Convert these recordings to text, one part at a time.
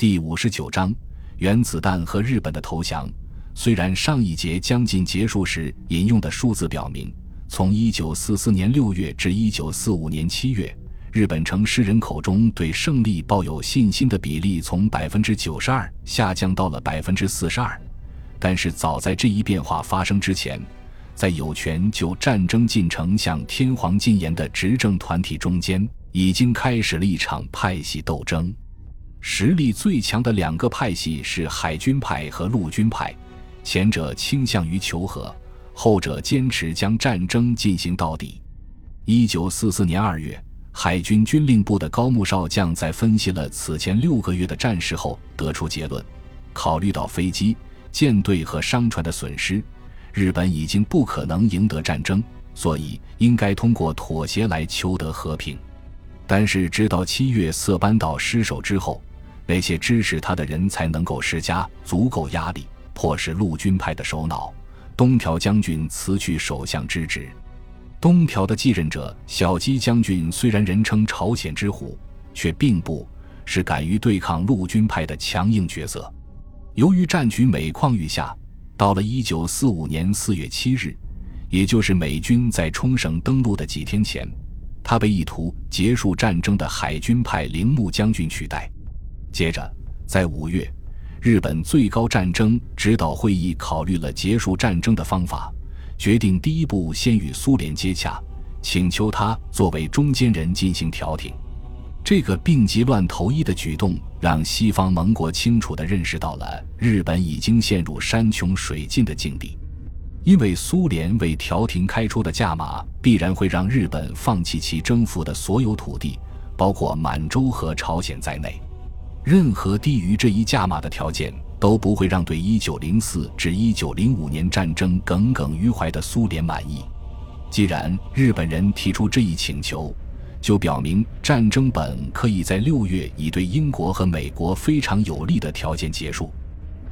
第五十九章原子弹和日本的投降。虽然上一节将近结束时引用的数字表明，从一九四四年六月至一九四五年七月，日本城市人口中对胜利抱有信心的比例从百分之九十二下降到了百分之四十二，但是早在这一变化发生之前，在有权就战争进程向天皇进言的执政团体中间，已经开始了一场派系斗争。实力最强的两个派系是海军派和陆军派，前者倾向于求和，后者坚持将战争进行到底。一九四四年二月，海军军令部的高木少将在分析了此前六个月的战事后，得出结论：考虑到飞机、舰队和商船的损失，日本已经不可能赢得战争，所以应该通过妥协来求得和平。但是，直到七月色班岛失守之后。那些支持他的人才能够施加足够压力，迫使陆军派的首脑东条将军辞去首相之职。东条的继任者小矶将军虽然人称朝鲜之虎，却并不是敢于对抗陆军派的强硬角色。由于战局每况愈下，到了一九四五年四月七日，也就是美军在冲绳登陆的几天前，他被意图结束战争的海军派铃木将军取代。接着，在五月，日本最高战争指导会议考虑了结束战争的方法，决定第一步先与苏联接洽，请求他作为中间人进行调停。这个病急乱投医的举动，让西方盟国清楚地认识到了日本已经陷入山穷水尽的境地，因为苏联为调停开出的价码，必然会让日本放弃其征服的所有土地，包括满洲和朝鲜在内。任何低于这一价码的条件都不会让对1904至1905年战争耿耿于怀的苏联满意。既然日本人提出这一请求，就表明战争本可以在六月以对英国和美国非常有利的条件结束。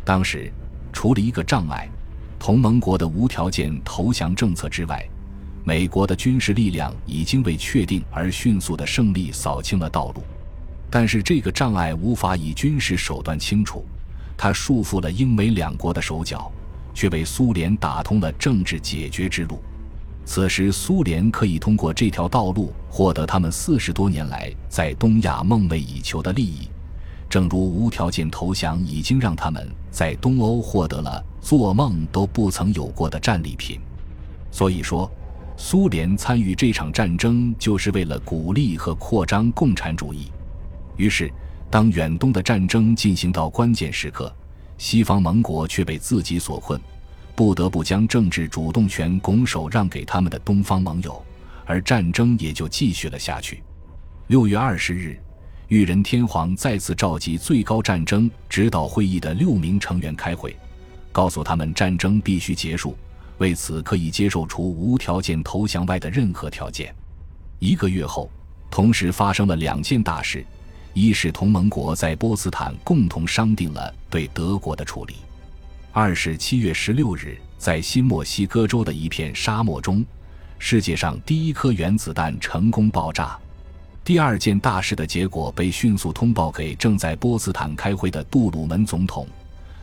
当时，除了一个障碍——同盟国的无条件投降政策之外，美国的军事力量已经为确定而迅速的胜利扫清了道路。但是这个障碍无法以军事手段清除，它束缚了英美两国的手脚，却为苏联打通了政治解决之路。此时，苏联可以通过这条道路获得他们四十多年来在东亚梦寐以求的利益，正如无条件投降已经让他们在东欧获得了做梦都不曾有过的战利品。所以说，苏联参与这场战争就是为了鼓励和扩张共产主义。于是，当远东的战争进行到关键时刻，西方盟国却被自己所困，不得不将政治主动权拱手让给他们的东方盟友，而战争也就继续了下去。六月二十日，裕仁天皇再次召集最高战争指导会议的六名成员开会，告诉他们战争必须结束，为此可以接受除无条件投降外的任何条件。一个月后，同时发生了两件大事。一是同盟国在波茨坦共同商定了对德国的处理；二是七月十六日，在新墨西哥州的一片沙漠中，世界上第一颗原子弹成功爆炸。第二件大事的结果被迅速通报给正在波茨坦开会的杜鲁门总统，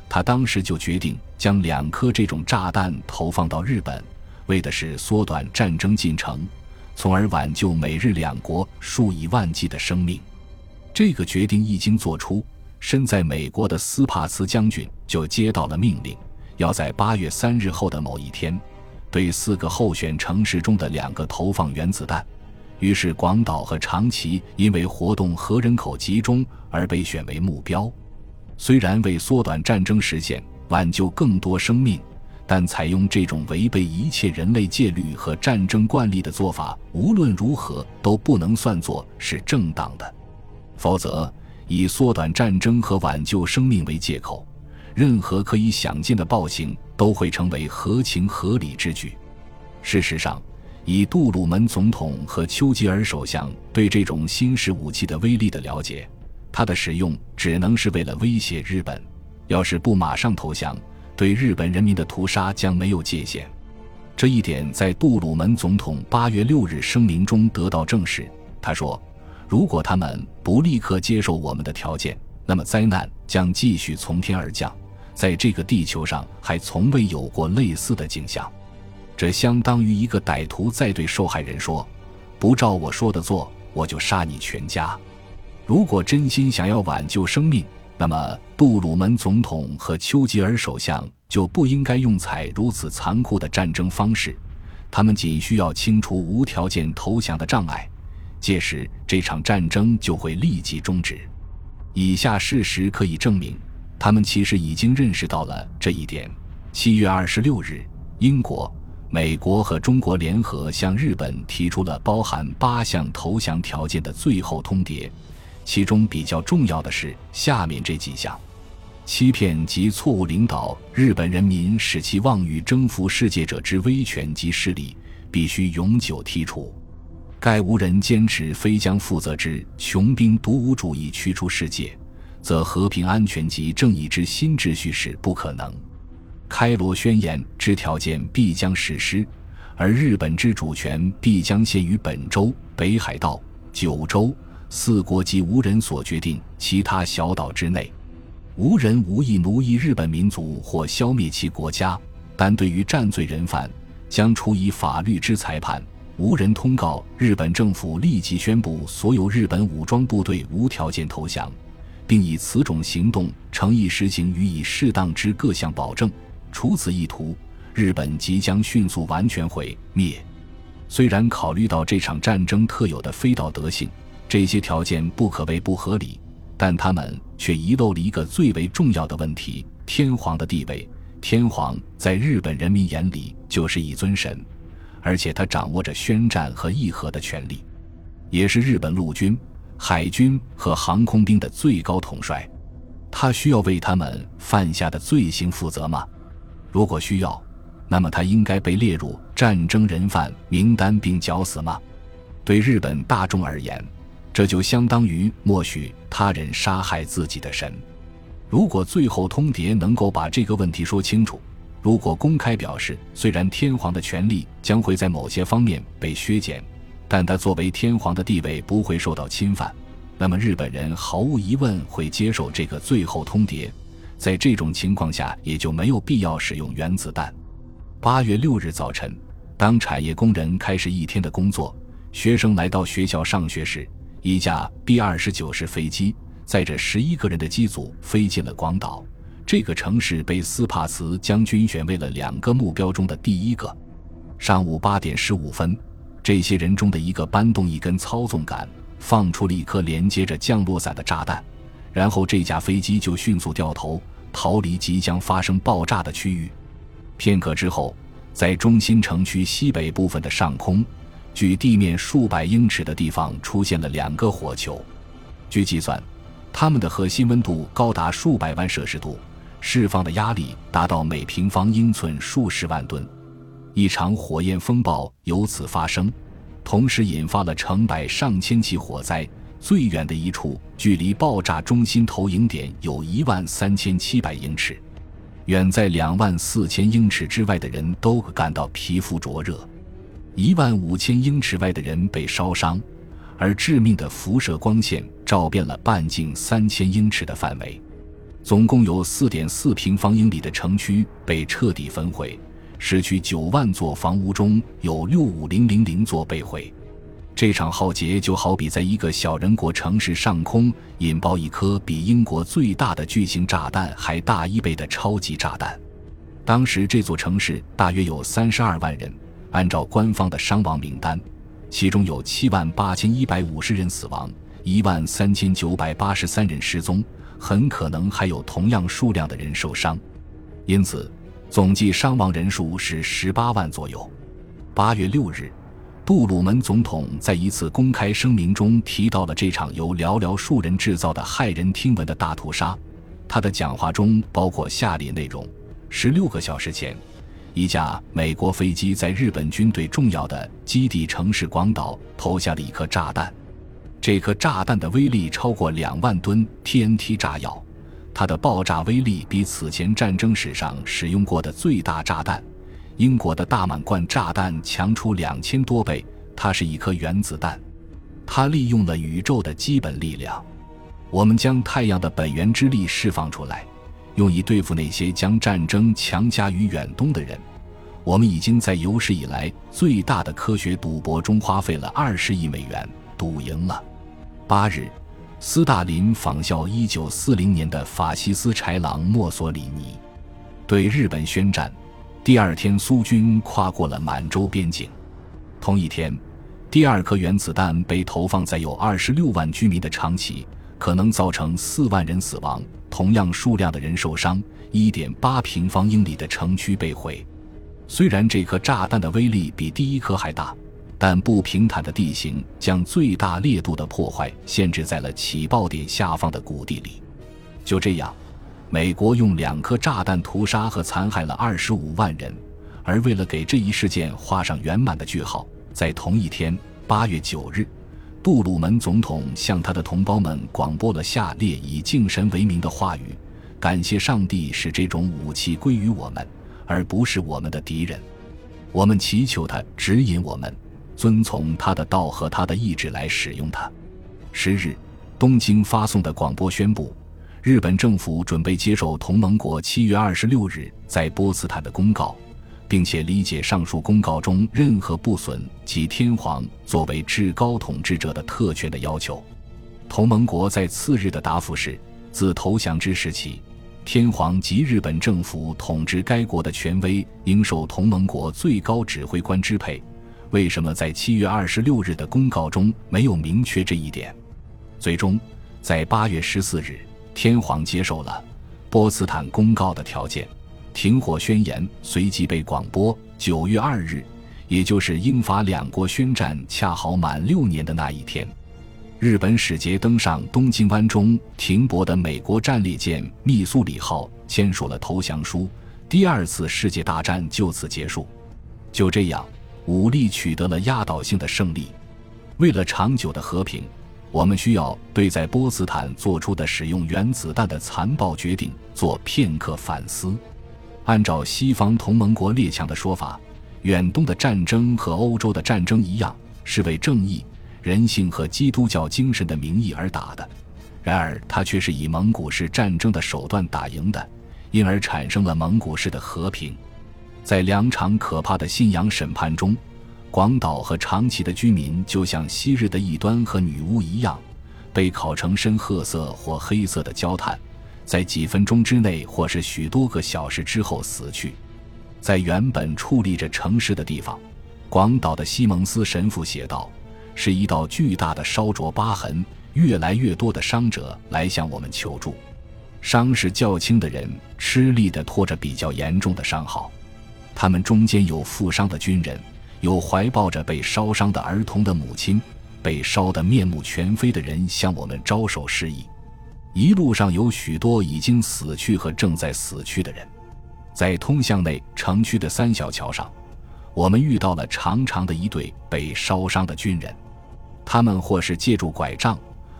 他当时就决定将两颗这种炸弹投放到日本，为的是缩短战争进程，从而挽救美日两国数以万计的生命。这个决定一经做出，身在美国的斯帕茨将军就接到了命令，要在八月三日后的某一天，对四个候选城市中的两个投放原子弹。于是，广岛和长崎因为活动和人口集中而被选为目标。虽然为缩短战争时限、挽救更多生命，但采用这种违背一切人类戒律和战争惯例的做法，无论如何都不能算作是正当的。否则，以缩短战争和挽救生命为借口，任何可以想见的暴行都会成为合情合理之举。事实上，以杜鲁门总统和丘吉尔首相对这种新式武器的威力的了解，它的使用只能是为了威胁日本。要是不马上投降，对日本人民的屠杀将没有界限。这一点在杜鲁门总统八月六日声明中得到证实。他说。如果他们不立刻接受我们的条件，那么灾难将继续从天而降。在这个地球上还从未有过类似的景象，这相当于一个歹徒在对受害人说：“不照我说的做，我就杀你全家。”如果真心想要挽救生命，那么杜鲁门总统和丘吉尔首相就不应该用采如此残酷的战争方式。他们仅需要清除无条件投降的障碍，届时这场战争就会立即终止。以下事实可以证明。他们其实已经认识到了这一点。七月二十六日，英国、美国和中国联合向日本提出了包含八项投降条件的最后通牒，其中比较重要的是下面这几项：欺骗及错误领导日本人民，使其妄欲征服世界者之威权及势力，必须永久剔除。该无人坚持非将负责之穷兵黩武主义驱出世界。则和平安全及正义之新秩序是不可能。开罗宣言之条件必将实施，而日本之主权必将限于本州、北海道、九州四国及无人所决定其他小岛之内。无人无意奴役日本民族或消灭其国家，但对于战罪人犯，将处以法律之裁判。无人通告日本政府立即宣布所有日本武装部队无条件投降。并以此种行动诚意实行予以适当之各项保证。除此意图，日本即将迅速完全毁灭。虽然考虑到这场战争特有的非道德性，这些条件不可谓不合理，但他们却遗漏了一个最为重要的问题：天皇的地位。天皇在日本人民眼里就是一尊神，而且他掌握着宣战和议和的权利，也是日本陆军。海军和航空兵的最高统帅，他需要为他们犯下的罪行负责吗？如果需要，那么他应该被列入战争人犯名单并绞死吗？对日本大众而言，这就相当于默许他人杀害自己的神。如果最后通牒能够把这个问题说清楚，如果公开表示，虽然天皇的权力将会在某些方面被削减。但他作为天皇的地位不会受到侵犯，那么日本人毫无疑问会接受这个最后通牒。在这种情况下，也就没有必要使用原子弹。八月六日早晨，当产业工人开始一天的工作，学生来到学校上学时，一架 B 二十九式飞机载着十一个人的机组飞进了广岛。这个城市被斯帕茨将军选为了两个目标中的第一个。上午八点十五分。这些人中的一个搬动一根操纵杆，放出了一颗连接着降落伞的炸弹，然后这架飞机就迅速掉头逃离即将发生爆炸的区域。片刻之后，在中心城区西北部分的上空，距地面数百英尺的地方出现了两个火球。据计算，它们的核心温度高达数百万摄氏度，释放的压力达到每平方英寸数十万吨。一场火焰风暴由此发生，同时引发了成百上千起火灾。最远的一处距离爆炸中心投影点有一万三千七百英尺，远在两万四千英尺之外的人都感到皮肤灼热，一万五千英尺外的人被烧伤，而致命的辐射光线照遍了半径三千英尺的范围。总共有四点四平方英里的城区被彻底焚毁。市区九万座房屋中有六五零零零座被毁，这场浩劫就好比在一个小人国城市上空引爆一颗比英国最大的巨型炸弹还大一倍的超级炸弹。当时这座城市大约有三十二万人，按照官方的伤亡名单，其中有七万八千一百五十人死亡，一万三千九百八十三人失踪，很可能还有同样数量的人受伤。因此。总计伤亡人数是十八万左右。八月六日，杜鲁门总统在一次公开声明中提到了这场由寥寥数人制造的骇人听闻的大屠杀。他的讲话中包括下列内容：十六个小时前，一架美国飞机在日本军队重要的基地城市广岛投下了一颗炸弹，这颗炸弹的威力超过两万吨 TNT 炸药。它的爆炸威力比此前战争史上使用过的最大炸弹——英国的大满贯炸弹强出两千多倍。它是一颗原子弹，它利用了宇宙的基本力量。我们将太阳的本源之力释放出来，用以对付那些将战争强加于远东的人。我们已经在有史以来最大的科学赌博中花费了二十亿美元，赌赢了。八日，斯大林仿效一九四零年的法西斯豺狼墨索里尼，对日本宣战。第二天，苏军跨过了满洲边境。同一天，第二颗原子弹被投放在有二十六万居民的长崎，可能造成四万人死亡，同样数量的人受伤。一点八平方英里的城区被毁。虽然这颗炸弹的威力比第一颗还大，但不平坦的地形将最大烈度的破坏限制在了起爆点下方的谷地里。就这样，美国用两颗炸弹屠杀和残害了二十五万人。而为了给这一事件画上圆满的句号，在同一天，八月九日，杜鲁门总统向他的同胞们广播了下列以敬神为名的话语：“感谢上帝使这种武器归于我们。”而不是我们的敌人，我们祈求他指引我们，遵从他的道和他的意志来使用它。十日，东京发送的广播宣布，日本政府准备接受同盟国七月二十六日在波茨坦的公告，并且理解上述公告中任何不损及天皇作为至高统治者的特权的要求。同盟国在次日的答复是：自投降之时起。天皇及日本政府统治该国的权威应受同盟国最高指挥官支配。为什么在七月二十六日的公告中没有明确这一点？最终，在八月十四日，天皇接受了波茨坦公告的条件，停火宣言随即被广播。九月二日，也就是英法两国宣战恰好满六年的那一天。日本使节登上东京湾中停泊的美国战列舰“密苏里号”，签署了投降书。第二次世界大战就此结束。就这样，武力取得了压倒性的胜利。为了长久的和平，我们需要对在波茨坦做出的使用原子弹的残暴决定做片刻反思。按照西方同盟国列强的说法，远东的战争和欧洲的战争一样，是为正义。人性和基督教精神的名义而打的，然而他却是以蒙古式战争的手段打赢的，因而产生了蒙古式的和平。在两场可怕的信仰审判中，广岛和长崎的居民就像昔日的异端和女巫一样，被烤成深褐色或黑色的焦炭，在几分钟之内或是许多个小时之后死去。在原本矗立着城市的地方，广岛的西蒙斯神父写道。是一道巨大的烧灼疤痕，越来越多的伤者来向我们求助。伤势较轻的人吃力地拖着比较严重的伤号，他们中间有负伤的军人，有怀抱着被烧伤的儿童的母亲，被烧得面目全非的人向我们招手示意。一路上有许多已经死去和正在死去的人，在通向内城区的三小桥上，我们遇到了长长的一队被烧伤的军人。他们或是借助拐杖，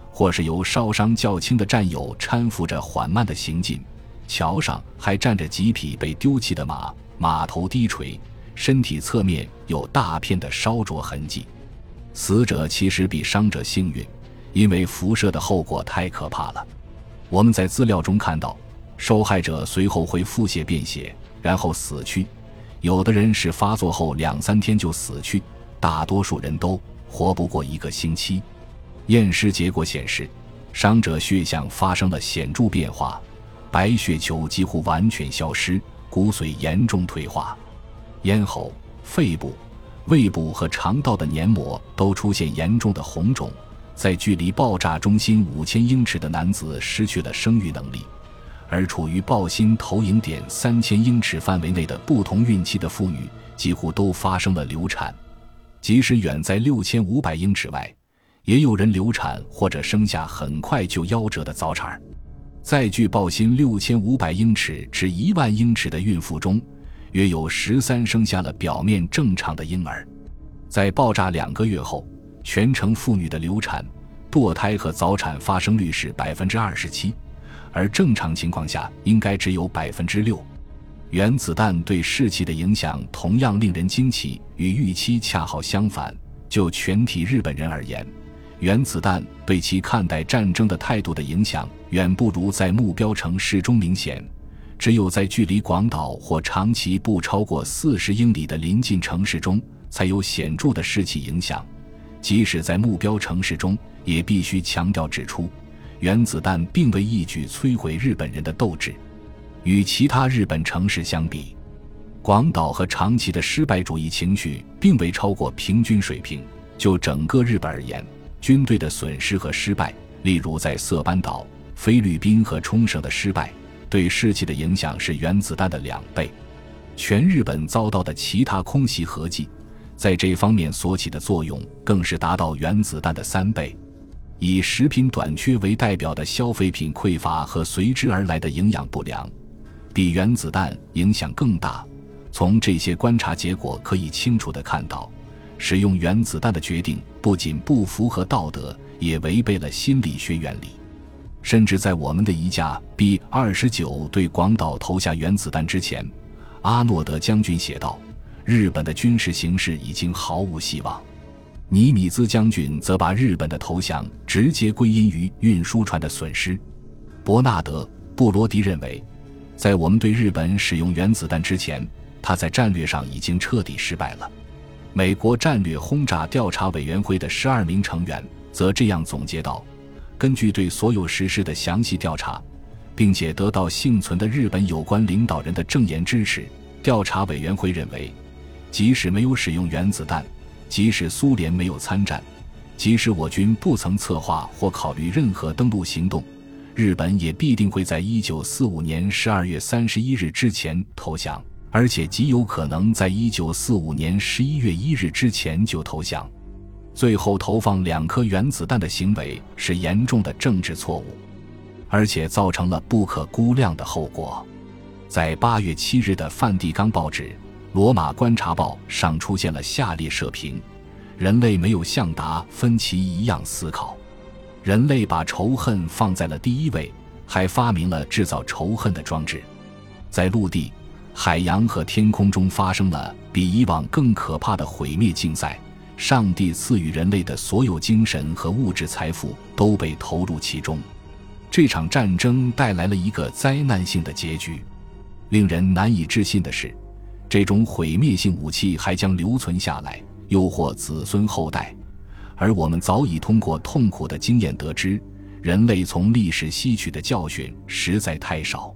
或是由烧伤较轻的战友搀扶着缓慢地行进。桥上还站着几匹被丢弃的马，马头低垂，身体侧面有大片的烧灼痕迹。死者其实比伤者幸运，因为辐射的后果太可怕了。我们在资料中看到，受害者随后会腹泻便血，然后死去。有的人是发作后两三天就死去，大多数人都。活不过一个星期，验尸结果显示，伤者血象发生了显著变化，白血球几乎完全消失，骨髓严重退化，咽喉、肺部、胃部和肠道的黏膜都出现严重的红肿。在距离爆炸中心五千英尺的男子失去了生育能力，而处于爆心投影点三千英尺范围内的不同孕期的妇女几乎都发生了流产。即使远在六千五百英尺外，也有人流产或者生下很快就夭折的早产儿。在距爆心六千五百英尺至一万英尺的孕妇中，约有十三生下了表面正常的婴儿。在爆炸两个月后，全城妇女的流产、堕胎和早产发生率是百分之二十七，而正常情况下应该只有百分之六。原子弹对士气的影响同样令人惊奇，与预期恰好相反。就全体日本人而言，原子弹对其看待战争的态度的影响，远不如在目标城市中明显。只有在距离广岛或长崎不超过四十英里的临近城市中，才有显著的士气影响。即使在目标城市中，也必须强调指出，原子弹并未一举摧毁日本人的斗志。与其他日本城市相比，广岛和长崎的失败主义情绪并未超过平均水平。就整个日本而言，军队的损失和失败，例如在色班岛、菲律宾和冲绳的失败。对士气的影响是原子弹的两倍，全日本遭到的其他空袭合计，在这方面所起的作用更是达到原子弹的三倍。以食品短缺为代表的消费品匮乏和随之而来的营养不良，比原子弹影响更大。从这些观察结果可以清楚地看到，使用原子弹的决定不仅不符合道德，也违背了心理学原理。甚至在我们的一架 B 二十九对广岛投下原子弹之前，阿诺德将军写道：“日本的军事形势已经毫无希望。”尼米兹将军则把日本的投降直接归因于运输船的损失。伯纳德·布罗迪认为，在我们对日本使用原子弹之前，他在战略上已经彻底失败了。美国战略轰炸调查委员会的十二名成员则这样总结道。根据对所有实施的详细调查，并且得到幸存的日本有关领导人的证言支持，调查委员会认为，即使没有使用原子弹，即使苏联没有参战，即使我军不曾策划或考虑任何登陆行动，日本也必定会在一九四五年十二月三十一日之前投降，而且极有可能在一九四五年十一月一日之前就投降。最后投放两颗原子弹的行为是严重的政治错误，而且造成了不可估量的后果。在八月七日的梵蒂冈报纸《罗马观察报》上出现了下列社评：“人类没有像达芬奇一样思考，人类把仇恨放在了第一位，还发明了制造仇恨的装置。在陆地、海洋和天空中发生了比以往更可怕的毁灭竞赛。”上帝赐予人类的所有精神和物质财富都被投入其中，这场战争带来了一个灾难性的结局。令人难以置信的是，这种毁灭性武器还将留存下来，诱惑子孙后代。而我们早已通过痛苦的经验得知，人类从历史吸取的教训实在太少。